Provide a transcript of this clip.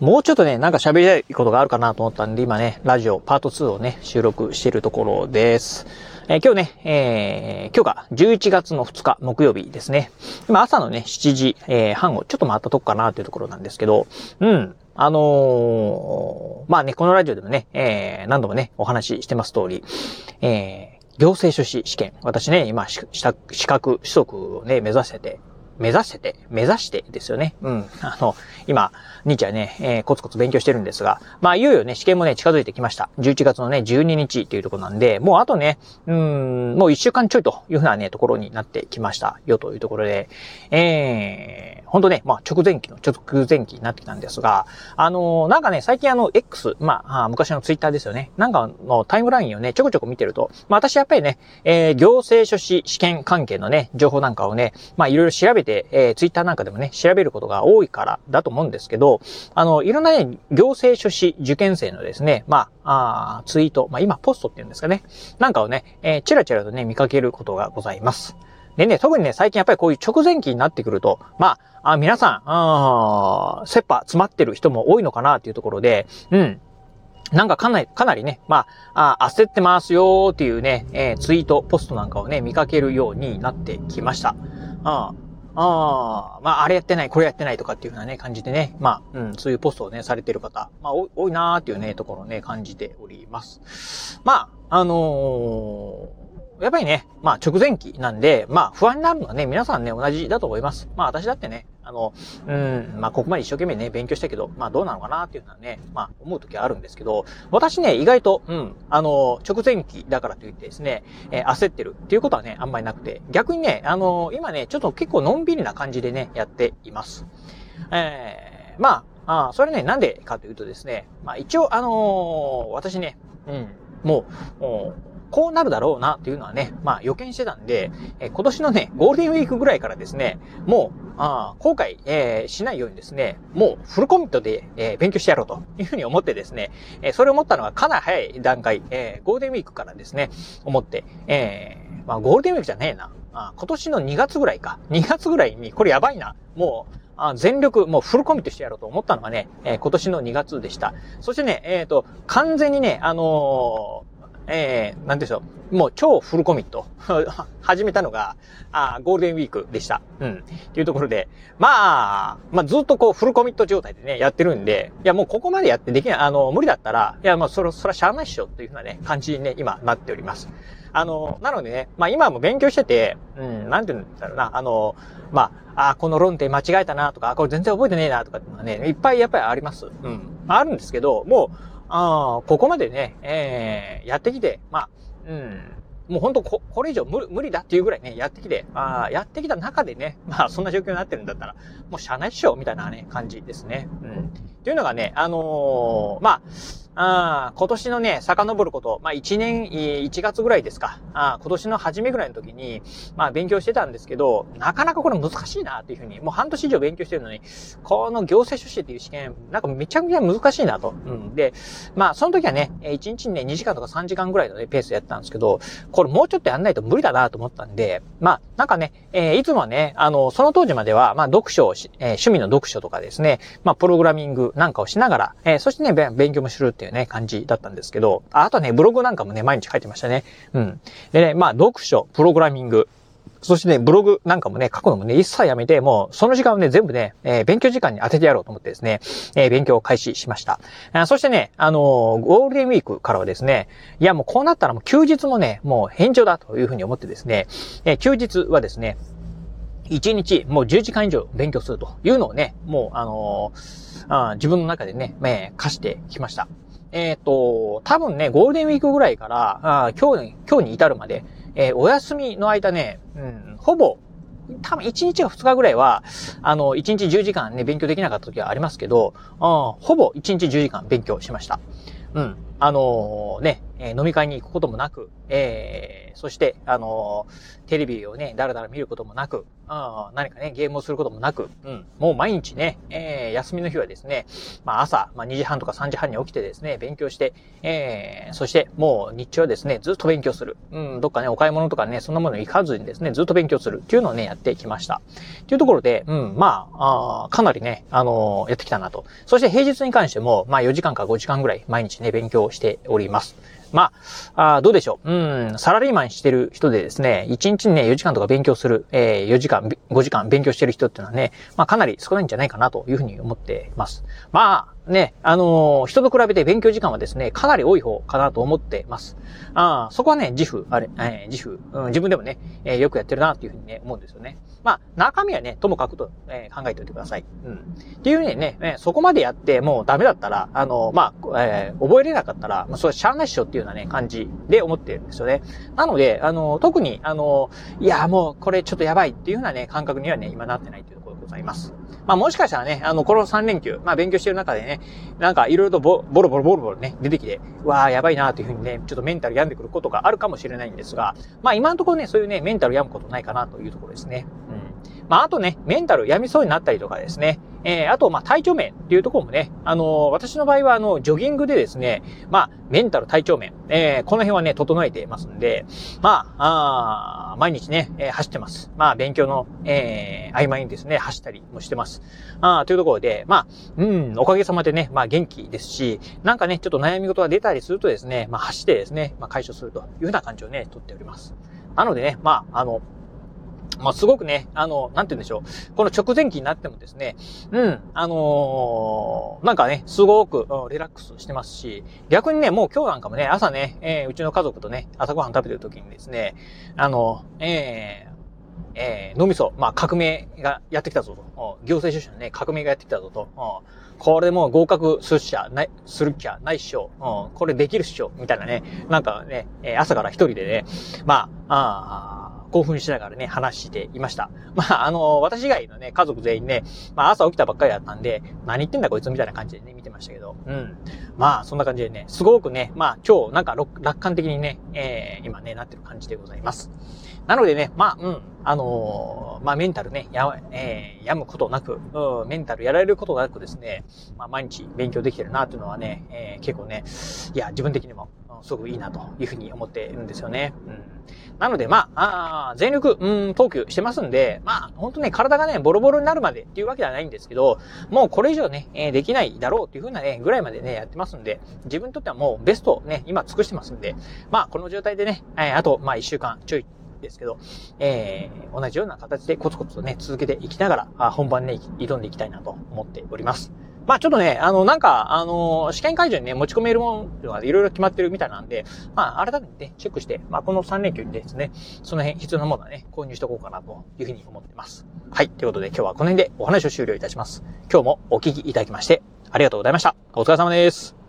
もうちょっとね、なんか喋りたいことがあるかなと思ったんで、今ね、ラジオパート2をね、収録しているところです。えー、今日ね、えー、今日が11月の2日木曜日ですね。今朝のね、7時、えー、半をちょっと回ったとこかなというところなんですけど、うん。あのー、まあね、このラジオでもね、えー、何度もね、お話ししてます通り、えー、行政書士試験。私ね、今、資格、取得をね、目指してて、目指してて、目指してですよね。うん。あの、今、日はね、えー、コツコツ勉強してるんですが、まあ、いよいよね、試験もね、近づいてきました。11月のね、12日っていうところなんで、もうあとね、うん、もう1週間ちょいというふうなね、ところになってきましたよというところで、えー、ほんとね、まあ、直前期の直前期になってきたんですが、あのー、なんかね、最近あの、X、まあ、昔のツイッターですよね。なんかのタイムラインをね、ちょこちょこ見てると、まあ、私やっぱりね、えー、行政書士試験関係のね、情報なんかをね、まあ、いろいろ調べて、えー、ツイッターなんかでもね、調べることが多いからだと思うんですけど、あの、いろんなね、行政書士受験生のですね、まあ、あツイート、まあ今ポストって言うんですかね、なんかをね、えー、チラチラとね、見かけることがございます。でね、特にね、最近やっぱりこういう直前期になってくると、まあ、あ皆さん、あ切羽詰まってる人も多いのかなっていうところで、うん。なんかかなり、かなりね、まあ、あ焦ってますよーっていうね、えー、ツイート、ポストなんかをね、見かけるようになってきました。あああ、まあ、あれやってない、これやってないとかっていうふうなね、感じでね、まあ、うん、そういうポストをね、されてる方、まあ、多いなーっていうね、ところをね、感じております。まあ、あのーやっぱりね、まあ直前期なんで、まあ不安になるのはね、皆さんね、同じだと思います。まあ私だってね、あの、うん、まあここまで一生懸命ね、勉強したけど、まあどうなのかなっていうのはね、まあ思う時はあるんですけど、私ね、意外と、うん、あの、直前期だからといってですね、えー、焦ってるっていうことはね、あんまりなくて、逆にね、あの、今ね、ちょっと結構のんびりな感じでね、やっています。えー、まあ、あそれね、なんでかというとですね、まあ一応、あのー、私ね、うん、もう、こうなるだろうなっていうのはね、まあ予見してたんで、え、今年のね、ゴールデンウィークぐらいからですね、もう、あ後悔、えー、しないようにですね、もうフルコミットで、えー、勉強してやろうというふうに思ってですね、えそれを思ったのはかなり早い段階、えゴールデンウィークからですね、思って、えまあゴールデンウィークじゃねえな。あ今年の2月ぐらいか。2月ぐらいに、これやばいな。もう、あ全力、もうフルコミットしてやろうと思ったのがね、え、今年の2月でした。そしてね、えっ、と、完全にね、あのえー、なんでしょう。もう超フルコミット。始めたのが、あゴールデンウィークでした。うん。っていうところで、まあ、まあずっとこうフルコミット状態でね、やってるんで、いやもうここまでやってできない、あの、無理だったら、いやまあそれ、それはしゃあないっしょっていうふうなね、感じにね、今なっております。あの、なのでね、まあ今も勉強してて、うん、なんて言うんだろうな、あの、まあ、あこの論点間違えたなとか、これ全然覚えてねえなとかっていうのはね、いっぱいやっぱりあります。うん。あるんですけど、もう、ああ、ここまでね、えー、やってきて、まあ、うん、もう本当こ、これ以上無無理だっていうぐらいね、やってきて、ああ、やってきた中でね、まあそんな状況になってるんだったら、もうしゃないっしょ、みたいなね、感じですね。うん。っていうのがね、あのー、まあ、あ今年のね、遡ること、まあ1年、1月ぐらいですか。あ今年の初めぐらいの時に、まあ勉強してたんですけど、なかなかこれ難しいなっていうふうに、もう半年以上勉強してるのに、この行政書士っていう試験、なんかめちゃくちゃ難しいなと。うん。で、まあその時はね、1日にね、2時間とか3時間ぐらいのね、ペースでやったんですけど、これもうちょっとやんないと無理だなと思ったんで、まあなんかね、えー、いつもはね、あの、その当時までは、まあ読書をし、えー、趣味の読書とかですね、まあプログラミングなんかをしながら、えー、そしてね、勉強もするってっていうね、感じだったんですけど、あとね、ブログなんかもね、毎日書いてましたね。うん。でね、まあ、読書、プログラミング、そしてね、ブログなんかもね、書くのもね、一切やめて、もう、その時間をね、全部ね、えー、勉強時間に当ててやろうと思ってですね、えー、勉強を開始しました。あそしてね、あのー、ゴールデンウィークからはですね、いや、もうこうなったらもう休日もね、もう返上だというふうに思ってですね、え休日はですね、1日もう10時間以上勉強するというのをね、もう、あのあ自分の中でね、えー、課してきました。えっ、ー、と、多分ね、ゴールデンウィークぐらいから、あ今日、今日に至るまで、えー、お休みの間ね、うん、ほぼ、多分1日か2日ぐらいは、あの、1日10時間ね、勉強できなかった時はありますけど、うんほぼ1日10時間勉強しました。うん。あのー、ね、え、飲み会に行くこともなく、えー、そして、あの、テレビをね、だらだら見ることもなく、あ何かね、ゲームをすることもなく、うん、もう毎日ね、えー、休みの日はですね、まあ朝、まあ2時半とか3時半に起きてですね、勉強して、えー、そしてもう日中はですね、ずっと勉強する。うん、どっかね、お買い物とかね、そんなもの行かずにですね、ずっと勉強するっていうのをね、やってきました。というところで、うん、まあ、あかなりね、あのー、やってきたなと。そして平日に関しても、まあ4時間か5時間ぐらい毎日ね、勉強しております。まあ、あどうでしょう。うん、サラリーマンしてる人でですね、1日にね、4時間とか勉強する、えー、4時間、5時間勉強してる人っていうのはね、まあかなり少ないんじゃないかなというふうに思っています。まあ、ね、あのー、人と比べて勉強時間はですね、かなり多い方かなと思ってます。ああそこはね、自負、あれ、えー、自負、うん、自分でもね、えー、よくやってるなっていうふうにね、思うんですよね。まあ、中身はね、ともかくと、え、考えておいてください。うん。っていうね、ね、ねそこまでやってもうダメだったら、あの、まあ、え、覚えれなかったら、まあ、それしゃあないっしょっていうようなね、感じで思ってるんですよね。なので、あの、特に、あのいや、もうこれちょっとやばいっていうようなね、感覚にはね、今なってないというところでございます。まあもしかしたらね、あの、この3連休、まあ勉強してる中でね、なんかいろいろとボボロボロボロボロね、出てきて、わあやばいなーというふうにね、ちょっとメンタル病んでくることがあるかもしれないんですが、まあ今のところね、そういうね、メンタル病むことないかなというところですね。うん。まああとね、メンタル病みそうになったりとかですね、えー、あと、まあ、体調面っていうところもね、あのー、私の場合は、あの、ジョギングでですね、まあ、メンタル、体調面、えー、この辺はね、整えてますんで、まあ、あ毎日ね、えー、走ってます。まあ、勉強の、えー、合間にですね、走ったりもしてます。あというところで、まあ、うん、おかげさまでね、まあ、元気ですし、なんかね、ちょっと悩み事が出たりするとですね、まあ、走ってですね、まあ、解消するというふうな感じをね、とっております。なのでね、まあ、あの、まあ、すごくね、あの、なんて言うんでしょう。この直前期になってもですね、うん、あのー、なんかね、すごく、うん、リラックスしてますし、逆にね、もう今日なんかもね、朝ね、えー、うちの家族とね、朝ごはん食べてる時にですね、あの、えー、えー、脳みそ、まあ、革命がやってきたぞと。行政書士のね、革命がやってきたぞと。これもう合格するっしゃ、ない、するっきゃないっしょ。これできるっしょ。みたいなね。なんかね、朝から一人でね、まあ、あ興奮しながらね、話していました。まあ、あの、私以外のね、家族全員ね、まあ、朝起きたばっかりだったんで、何言ってんだこいつみたいな感じでね、見てましたけど、うん。まあ、そんな感じでね、すごくね、まあ、今日、なんか、楽観的にね、えー、今ね、なってる感じでございます。なのでね、まあ、うん、あのー、まあ、メンタルね、や、えー、病むことなく、うん、メンタルやられることなくですね、まあ、毎日勉強できてるなっていうのはね、えー、結構ね、いや、自分的にも、すごくいいなというふうに思っているんですよね。うん。なので、まあ、あ全力、うん、投球してますんで、まあ、本当ね、体がね、ボロボロになるまでっていうわけではないんですけど、もうこれ以上ね、え、できないだろうっていうふうなね、ぐらいまでね、やってますんで、自分にとってはもうベストをね、今尽くしてますんで、まあ、この状態でね、えー、あと、まあ、一週間ちょいですけど、えー、同じような形でコツコツとね、続けていきながら、あ本番ね、挑んでいきたいなと思っております。まあちょっとね、あの、なんか、あの、試験会場にね、持ち込めるものがいろいろ決まってるみたいなんで、まあ改めてね、チェックして、まあこの3連休にですね、その辺必要なものはね、購入しとこうかなというふうに思ってます。はい。ということで今日はこの辺でお話を終了いたします。今日もお聞きいただきまして、ありがとうございました。お疲れ様です。